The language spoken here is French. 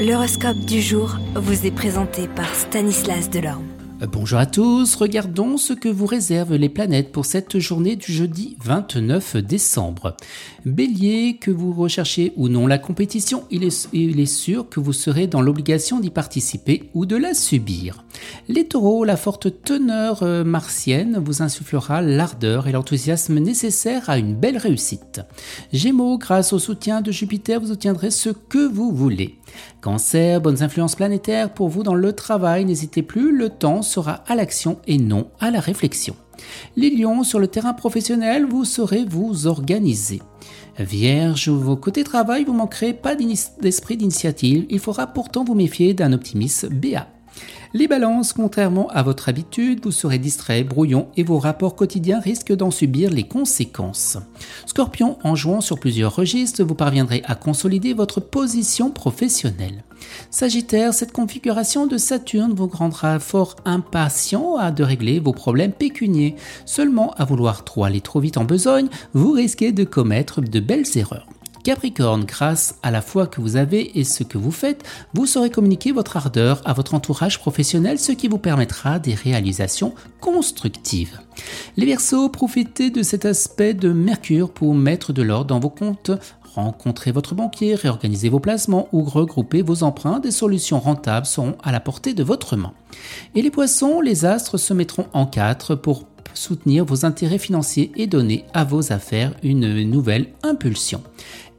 L'horoscope du jour vous est présenté par Stanislas Delorme. Bonjour à tous, regardons ce que vous réservent les planètes pour cette journée du jeudi 29 décembre. Bélier, que vous recherchez ou non la compétition, il est, il est sûr que vous serez dans l'obligation d'y participer ou de la subir. Les taureaux, la forte teneur euh, martienne vous insufflera l'ardeur et l'enthousiasme nécessaires à une belle réussite. Gémeaux, grâce au soutien de Jupiter, vous obtiendrez ce que vous voulez. Cancer, bonnes influences planétaires pour vous dans le travail, n'hésitez plus, le temps sera à l'action et non à la réflexion. Les lions, sur le terrain professionnel, vous saurez vous organiser. Vierge, vos côtés travail, vous manquerez pas d'esprit d'initiative, il faudra pourtant vous méfier d'un optimisme béat. Les balances, contrairement à votre habitude, vous serez distrait, brouillon et vos rapports quotidiens risquent d'en subir les conséquences. Scorpion, en jouant sur plusieurs registres, vous parviendrez à consolider votre position professionnelle. Sagittaire, cette configuration de Saturne vous rendra fort impatient à de régler vos problèmes pécuniers. Seulement à vouloir trop aller trop vite en besogne, vous risquez de commettre de belles erreurs. Capricorne, grâce à la foi que vous avez et ce que vous faites, vous saurez communiquer votre ardeur à votre entourage professionnel, ce qui vous permettra des réalisations constructives. Les Verseaux, profitez de cet aspect de Mercure pour mettre de l'ordre dans vos comptes, rencontrer votre banquier, réorganiser vos placements ou regrouper vos emprunts, des solutions rentables seront à la portée de votre main. Et les poissons, les astres se mettront en quatre pour soutenir vos intérêts financiers et donner à vos affaires une nouvelle impulsion.